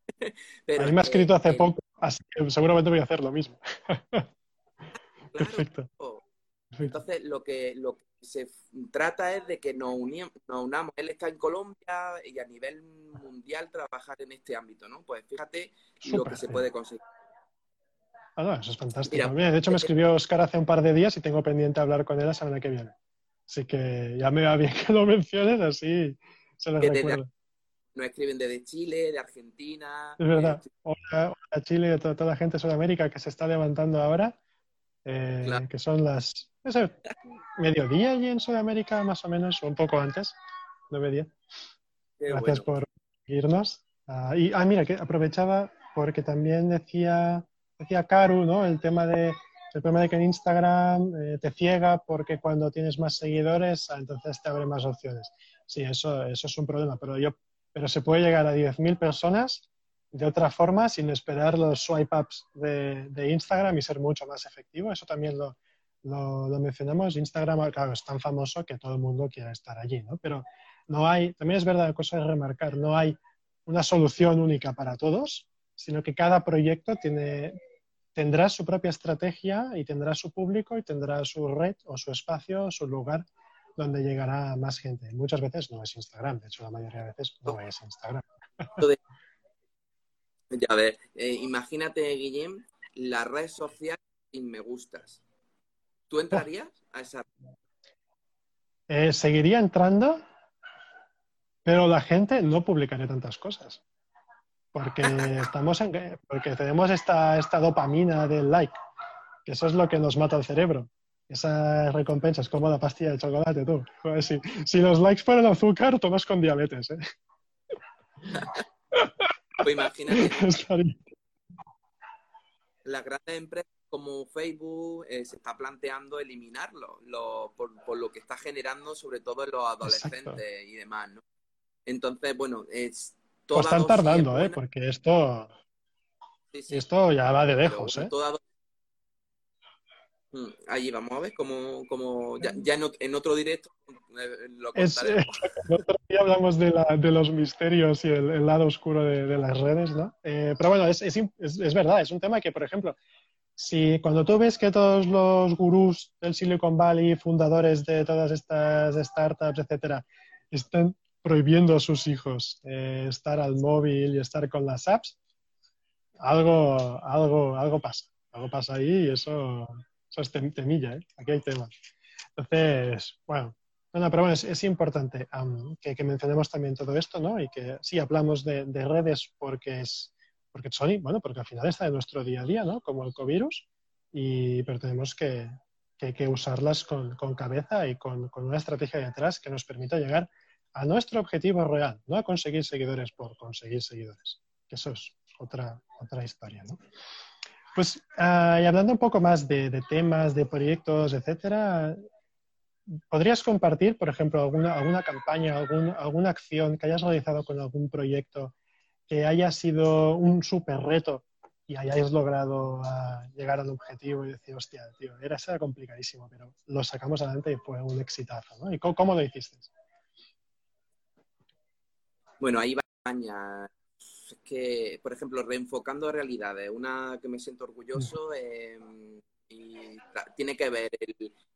a mí me ha escrito hace poco, así que seguramente voy a hacer lo mismo. Perfecto. Entonces, lo que, lo que se trata es de que nos, unamos. Él está en Colombia y a nivel mundial trabajar en este ámbito, ¿no? Pues fíjate lo que se puede conseguir. Ah, no, eso es fantástico. de hecho, me escribió Oscar hace un par de días y tengo pendiente hablar con él la semana que viene. Así que ya me va bien que lo menciones, así se lo recuerdo. Nos escriben desde Chile, de Argentina. Es verdad. Hola, Chile y toda, la gente de Sudamérica que se está levantando ahora, eh, que son las mediodía allí en Sudamérica, más o menos, o un poco antes, nueve Gracias por seguirnos. Ah, y, ah, mira, que aprovechaba porque también decía, decía Karu, ¿no? El tema de, el problema de que en Instagram eh, te ciega porque cuando tienes más seguidores, ah, entonces te abre más opciones. Sí, eso, eso es un problema, pero yo, pero se puede llegar a 10.000 personas de otra forma sin esperar los swipe ups de, de Instagram y ser mucho más efectivo. Eso también lo, lo, mencionamos, Instagram, claro, es tan famoso que todo el mundo quiere estar allí, ¿no? Pero no hay, también es verdad, cosa de remarcar, no hay una solución única para todos, sino que cada proyecto tiene, tendrá su propia estrategia y tendrá su público y tendrá su red o su espacio, su lugar donde llegará más gente. Muchas veces no es Instagram, de hecho la mayoría de veces no es Instagram. Ya ves, eh, imagínate, Guillem, la red social sin me gustas. ¿Tú entrarías a esa eh, seguiría entrando, pero la gente no publicaría tantas cosas. Porque estamos en, porque tenemos esta, esta dopamina del like, que eso es lo que nos mata el cerebro. Esas recompensas, como la pastilla de chocolate, tú. si, si, los likes fueran azúcar, tomas con diabetes, ¿eh? Pues imagínate. Las grandes empresas como Facebook eh, se está planteando eliminarlo por, lo que está generando, sobre todo en los adolescentes y demás, ¿no? Entonces, bueno, es. Pues están tardando, ¿eh? Porque esto. Esto ya va de lejos, ¿eh? Mm, allí vamos a ver cómo, ya, en, otro directo eh, lo es, eh, otro día hablamos de, los misterios y el, lado oscuro de, las redes, ¿no? Eh, pero bueno, es, es, verdad, es un tema que, por ejemplo, si cuando tú ves que todos los gurús del Silicon Valley, fundadores de todas estas startups, etcétera, están prohibiendo a sus hijos estar al móvil y estar con las apps, algo, algo, algo pasa. Algo pasa ahí y eso eso es temilla, ¿eh? Aquí hay temas. Entonces, bueno, pero bueno, es, importante que, mencionemos también todo esto, ¿no? Y que sí hablamos de, redes porque es porque son, bueno, porque al final está en nuestro día a día, ¿no? Como el covirus, y, pero tenemos que, que, usarlas con, con, cabeza y con, con, una estrategia detrás que nos permita llegar a nuestro objetivo real, no a conseguir seguidores por conseguir seguidores. Que eso es otra, otra historia, ¿no? Pues, ah, hablando un poco más de, temas, de proyectos, etcétera, ¿podrías compartir, por ejemplo, alguna, alguna campaña, alguna acción que hayas realizado con algún proyecto que haya sido un súper reto y hayáis logrado ah, llegar al objetivo y decir, hostia, tío, era, era complicadísimo, pero lo sacamos adelante y fue un exitazo, ¿no? ¿Y cómo, lo hiciste? Bueno, ahí va España es que, por ejemplo, reenfocando realidades, una que me siento orgulloso em, y tiene que ver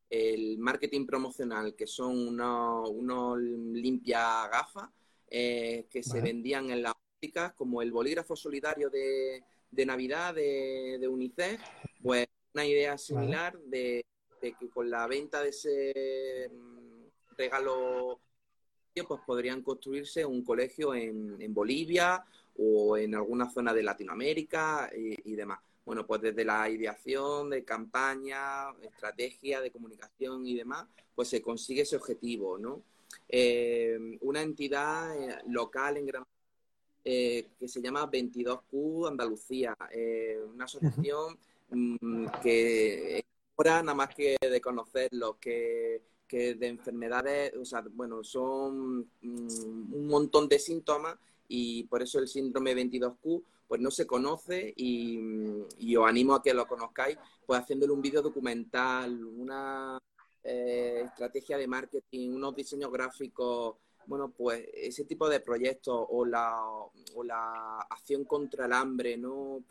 el, marketing promocional, que son unos, unos limpia gafas eh, que se vendían en las ópticas, como el bolígrafo solidario de, Navidad de, UNICEF, pues una idea similar de, que con la venta de ese mm, regalo pues podrían construirse un colegio en, en Bolivia o en alguna zona de Latinoamérica y, demás. Bueno, pues desde la ideación de campaña, estrategia de comunicación y demás, pues se consigue ese objetivo, ¿no? Eh, una entidad eh, local en Granada eh, que se llama 22Q Andalucía, una asociación mm, que ahora nada más que de conocerlo, que, que de enfermedades, o sea, bueno, son mm, un montón de síntomas y por eso el síndrome 22Q pues no se conoce y, os animo a que lo conozcáis, pues haciéndole un vídeo documental, una eh, estrategia de marketing, unos diseños gráficos, bueno, pues ese tipo de proyectos o la, o la acción contra el hambre, ¿no?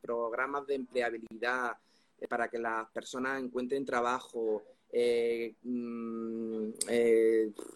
programas de empleabilidad eh, para que las personas encuentren trabajo, eh, mm,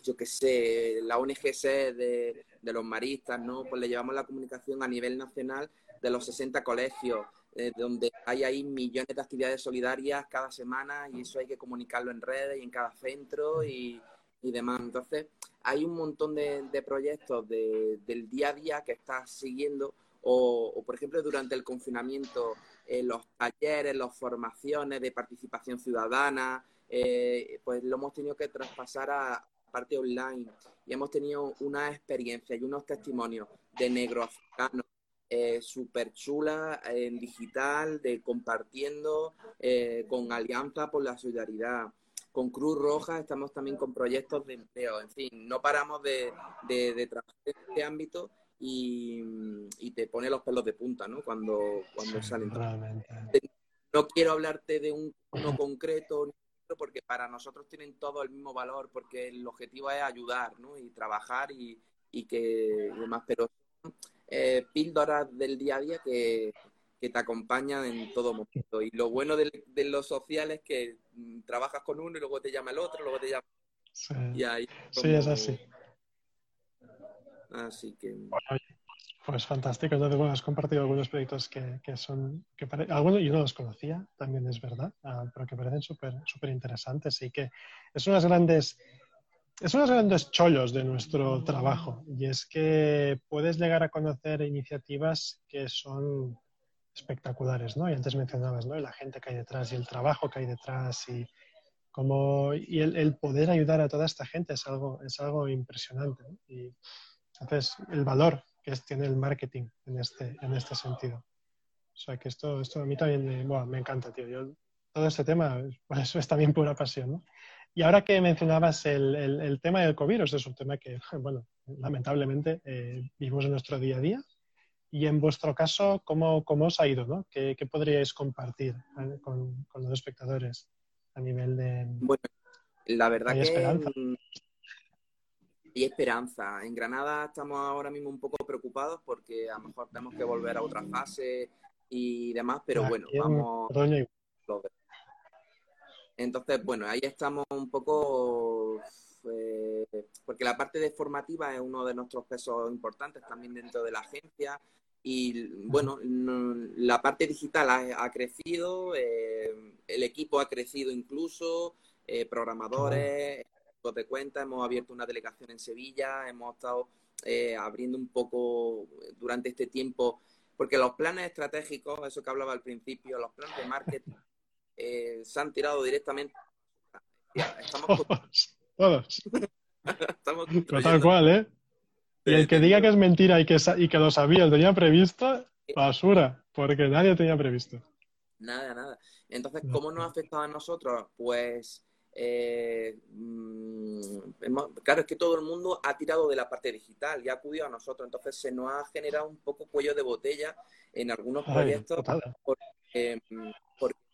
yo qué sé, la ONGC de, los maristas, ¿no? Pues le llevamos la comunicación a nivel nacional de los 60 colegios, eh, donde hay ahí millones de actividades solidarias cada semana y eso hay que comunicarlo en redes y en cada centro y, demás. Entonces, hay un montón de, proyectos del día a día que estás siguiendo o, por ejemplo, durante el confinamiento, eh, los talleres, las formaciones de participación ciudadana, eh, pues lo hemos tenido que traspasar a parte online y hemos tenido una experiencia y unos testimonios de negro africanos eh, súper chula en digital, de compartiendo eh, con Alianza por la Solidaridad. Con Cruz Roja estamos también con proyectos de empleo. En fin, no paramos de, trabajar en este ámbito y, te pone los pelos de punta, ¿no? Cuando, cuando salen. No quiero hablarte de un uno concreto porque para nosotros tienen todo el mismo valor, porque el objetivo es ayudar ¿no? y trabajar y, y que demás, pero eh, píldoras del día a día que, te acompañan en todo momento. Y lo bueno de, los sociales es que mm, trabajas con uno y luego te llama el otro, luego te llama... Sí, sí es así. Así que... pues fantástico. Entonces, bueno, has compartido algunos proyectos que, son, que algunos yo no los conocía, también es verdad, ah, pero que parecen súper súper interesantes y que es unas grandes es unos grandes chollos de nuestro trabajo y es que puedes llegar a conocer iniciativas que son espectaculares, ¿no? Y antes mencionabas, ¿no? la gente que hay detrás y el trabajo que hay detrás y como y el, poder ayudar a toda esta gente es algo es algo impresionante. Y entonces el valor que tiene el marketing en este en este sentido. O sea que esto esto a mí también me, me encanta, tío. Yo todo este tema, pues, eso es también pura pasión, ¿no? Y ahora que mencionabas el, el, tema del COVID, es un tema que, bueno, lamentablemente eh, vivimos en nuestro día a día. Y en vuestro caso, ¿cómo, cómo os ha ido? ¿no? ¿Qué, ¿Qué, podríais compartir eh, con, con, los espectadores a nivel de... Bueno, la verdad que... Esperanza? Y esperanza. En Granada estamos ahora mismo un poco preocupados porque a lo mejor tenemos que volver a otra fase y demás, pero bueno, vamos... Entonces, bueno, ahí estamos un poco, eh, porque la parte de formativa es uno de nuestros pesos importantes también dentro de la agencia. Y bueno, la parte digital ha, crecido, eh, el equipo ha crecido incluso, eh, programadores, de cuenta, hemos abierto una delegación en Sevilla, hemos estado abriendo un poco durante este tiempo, porque los planes estratégicos, eso que hablaba al principio, los planes de marketing eh, se han tirado directamente. Estamos todos. Estamos tal cual, ¿eh? Y el que diga que es mentira y que, y que lo sabía, lo tenía previsto, basura, porque nadie tenía previsto. Nada, nada. Entonces, ¿cómo nos ha afectado a nosotros? Pues, eh, mm, claro, es que todo el mundo ha tirado de la parte digital y ha acudido a nosotros. Entonces, se nos ha generado un poco cuello de botella en algunos proyectos porque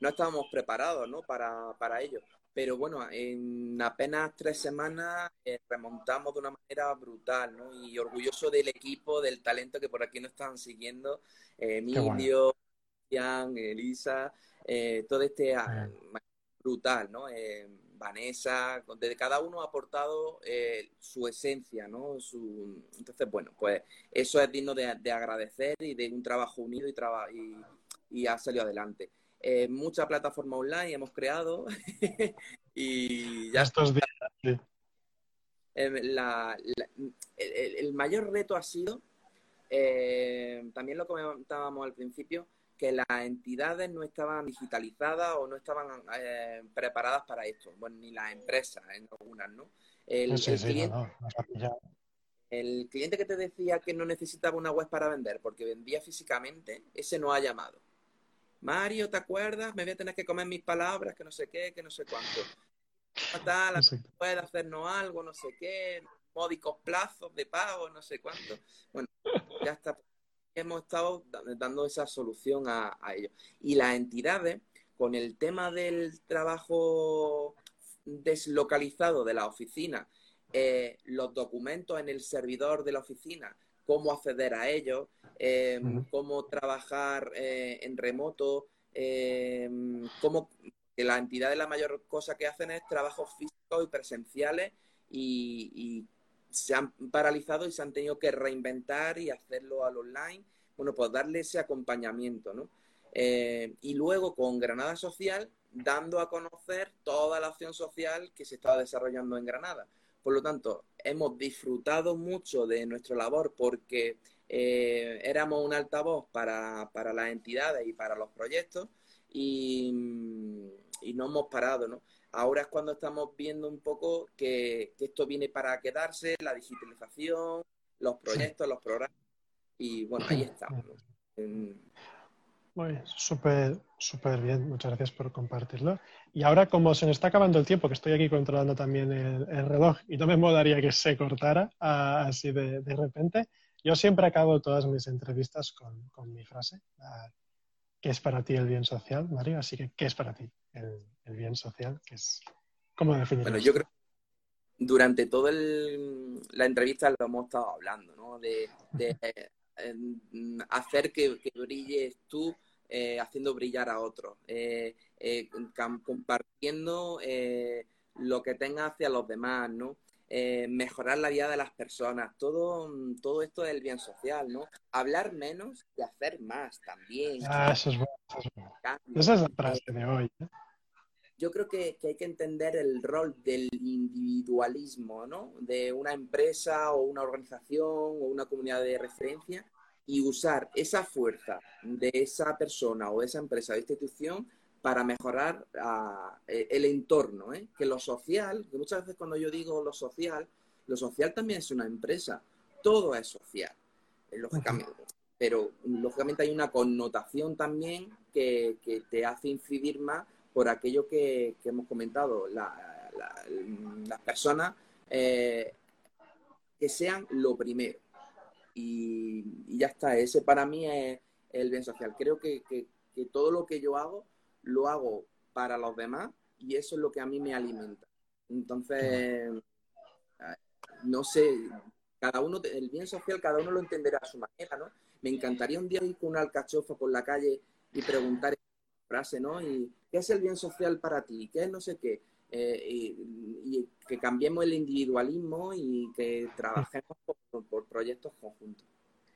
no estábamos preparados ¿no? para, para ello. Pero bueno, en apenas tres semanas eh, remontamos de una manera brutal, ¿no? Y orgulloso del equipo, del talento que por aquí nos están siguiendo. Eh, Emilio, Ian, Elisa, eh, todo este brutal, ¿no? Vanessa, de cada uno ha aportado su esencia, ¿no? Su... Entonces, bueno, pues eso es digno de, agradecer y de un trabajo unido y, y, y ha salido adelante. Eh, mucha plataforma online hemos creado y ya estos días. Em, el, mayor reto ha sido, eh, también lo comentábamos al principio, que las entidades no estaban digitalizadas o no estaban eh, preparadas para esto. Bueno, ni las empresas, en algunas, ¿no? El, el cliente que te decía que no necesitaba una web para vender porque vendía físicamente, ese no ha llamado. Mario, ¿te acuerdas? Me voy a tener que comer mis palabras, que no sé qué, que no sé cuánto. Tal, puede hacernos algo, no sé qué, módicos plazos de pago, no sé cuánto. Bueno, ya está. Hemos estado dando esa solución a, ello. Y las entidades, con el tema del trabajo deslocalizado de la oficina, eh, los documentos en el servidor de la oficina, cómo acceder a ellos, eh, cómo trabajar eh, en remoto, cómo que las entidades la mayor cosa que hacen es trabajos físicos y presenciales y, se han paralizado y se han tenido que reinventar y hacerlo al online. Bueno, pues darle ese acompañamiento, ¿no? y luego con Granada Social, dando a conocer toda la acción social que se estaba desarrollando en Granada. Por lo tanto, hemos disfrutado mucho de nuestra labor porque eh, éramos un altavoz para, para, las entidades y para los proyectos y, no hemos parado, ¿no? Ahora es cuando estamos viendo un poco que, esto viene para quedarse, la digitalización, los proyectos, los programas y bueno, ahí estamos. Muy súper, súper bien. Muchas gracias por compartirlo. Y ahora, como se nos está acabando el tiempo, que estoy aquí controlando también el, reloj y no me molaría que se cortara así de, repente, yo siempre acabo todas mis entrevistas con, mi frase. Ah, ¿Qué es para ti el bien social, Mario? Así que, ¿qué es para ti el, bien social? ¿Qué es, ¿Cómo definirlo? Bueno, yo creo, durante toda la entrevista lo hemos estado hablando, ¿no? De, hacer que, brilles tú eh, haciendo brillar a otros, eh, eh, compartiendo lo que tengas hacia los demás, ¿no? mejorar la vida de las personas, todo, todo esto es el bien social, ¿no? Hablar menos y hacer más también. Ah, eso es bueno. Esa es la frase de hoy yo creo que, hay que entender el rol del individualismo, ¿no? De una empresa o una organización o una comunidad de referencia y usar esa fuerza de esa persona o esa empresa o institución para mejorar e, el entorno, ¿eh? Que lo social, que muchas veces cuando yo digo lo social, lo social también es una empresa, todo es social, eh, lógicamente. Pero lógicamente hay una connotación también que, que te hace incidir más por aquello que, hemos comentado, las personas eh, que sean lo primero. Y, ya está, ese para mí es el bien social. Creo que, todo lo que yo hago, lo hago para los demás y eso es lo que a mí me alimenta. Entonces, no sé, cada uno, el bien social, cada uno lo entenderá a su manera, ¿no? Me encantaría un día ir con una alcachofa por la calle y preguntar frase, ¿no? Y qué es el bien social para ti, qué es no sé qué. Eh, y, que cambiemos el individualismo y que trabajemos por, proyectos conjuntos.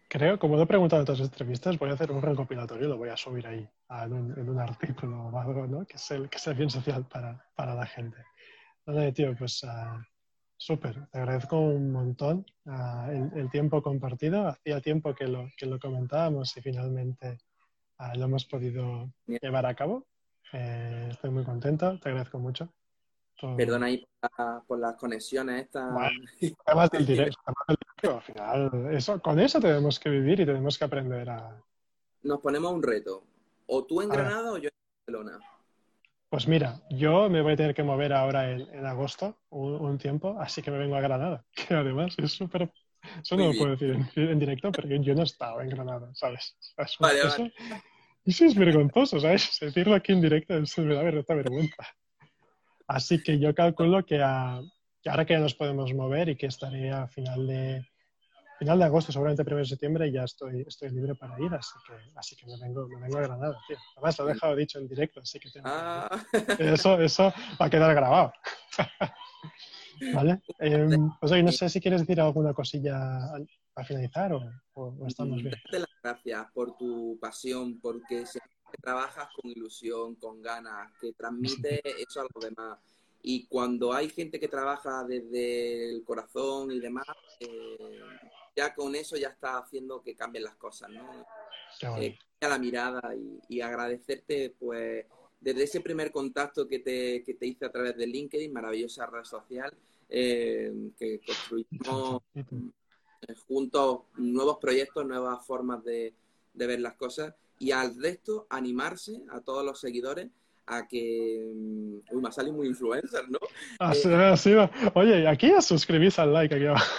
Creo, como lo he preguntado en otras entrevistas, voy a hacer un recopilatorio y lo voy a subir ahí en, un, artículo o algo, ¿no? Que es el, que es el bien social para, para la gente. Vale, tío, pues uh, súper. Te agradezco un montón uh, el, el, tiempo compartido. Hacía tiempo que lo, que lo comentábamos y finalmente Ah, lo hemos podido llevar a cabo. Eh, estoy muy contento, te agradezco mucho. Perdona ahí por, las conexiones estas. además del directo, al final, eso, con eso tenemos que vivir y tenemos que aprender a... Nos ponemos un reto. O tú en Granada o yo en Barcelona. Pues mira, yo me voy a tener que mover ahora en, agosto un, tiempo, así que me vengo a Granada, que además es súper eso no lo puedo decir en, directo porque yo no he estado en Granada, ¿sabes? Vale, eso, eso, es vergonzoso, ¿sabes? Decirlo aquí en directo eso me da vergüenza. Así que yo calculo que, ahora que ya nos podemos mover y que estaré a final de, final de agosto, seguramente primero de septiembre, ya estoy, estoy libre para ir, así que, así que me, vengo, me vengo a Granada, tío. Además, lo he dejado dicho en directo, así que ah. eso, eso va a quedar grabado. ¿Vale? Eh, pues hoy no sé si quieres decir alguna cosilla para finalizar o, estamos bien. Darte las gracias por tu pasión, porque trabajas con ilusión, con ganas, que transmite eso a los demás. Y cuando hay gente que trabaja desde el corazón y demás, eh, ya con eso ya está haciendo que cambien las cosas, ¿no? Eh, la mirada y, y, agradecerte, pues, desde ese primer contacto que te, que te hice a través de LinkedIn, maravillosa red social, eh, que construimos juntos nuevos proyectos, nuevas formas de, ver las cosas y al resto animarse a todos los seguidores a que... Mm, uy, me ha salido muy influencer, ¿no? Así, eh, Oye, aquí ya suscribís al like aquí abajo.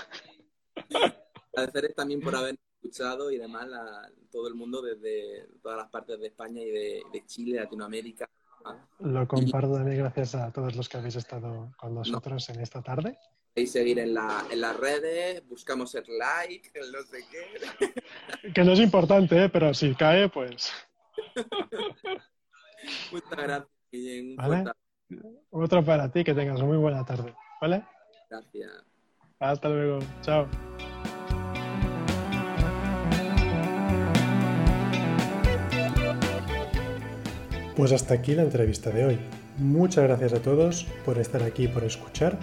Agradecer también por haber escuchado y demás a todo el mundo desde todas las partes de España y de, de Chile, Latinoamérica, lo comparto también gracias a todos los que habéis estado con nosotros en esta tarde. Y seguir en, la, en las redes, buscamos el like, el no sé qué. Que no es importante, ¿eh? pero si cae, pues. Muchas gracias, ¿Vale? Otro para ti, que tengas muy buena tarde. ¿Vale? Gracias. Hasta luego. Chao. Pues hasta aquí la entrevista de hoy. Muchas gracias a todos por estar aquí y por escuchar.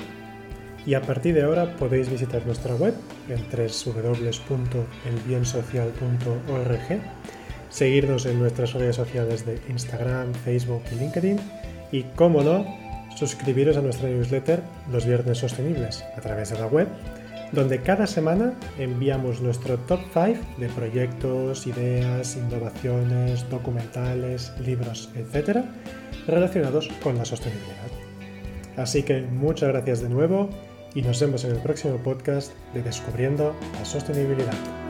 Y a partir de ahora podéis visitar nuestra web en www.elbiensocial.org, seguirnos en nuestras redes sociales de Instagram, Facebook y LinkedIn y, como no, suscribiros a nuestra newsletter Los Viernes Sostenibles a través de la web donde cada semana enviamos nuestro top 5 de proyectos, ideas, innovaciones, documentales, libros, etc., relacionados con la sostenibilidad. Así que muchas gracias de nuevo y nos vemos en el próximo podcast de Descubriendo la Sostenibilidad.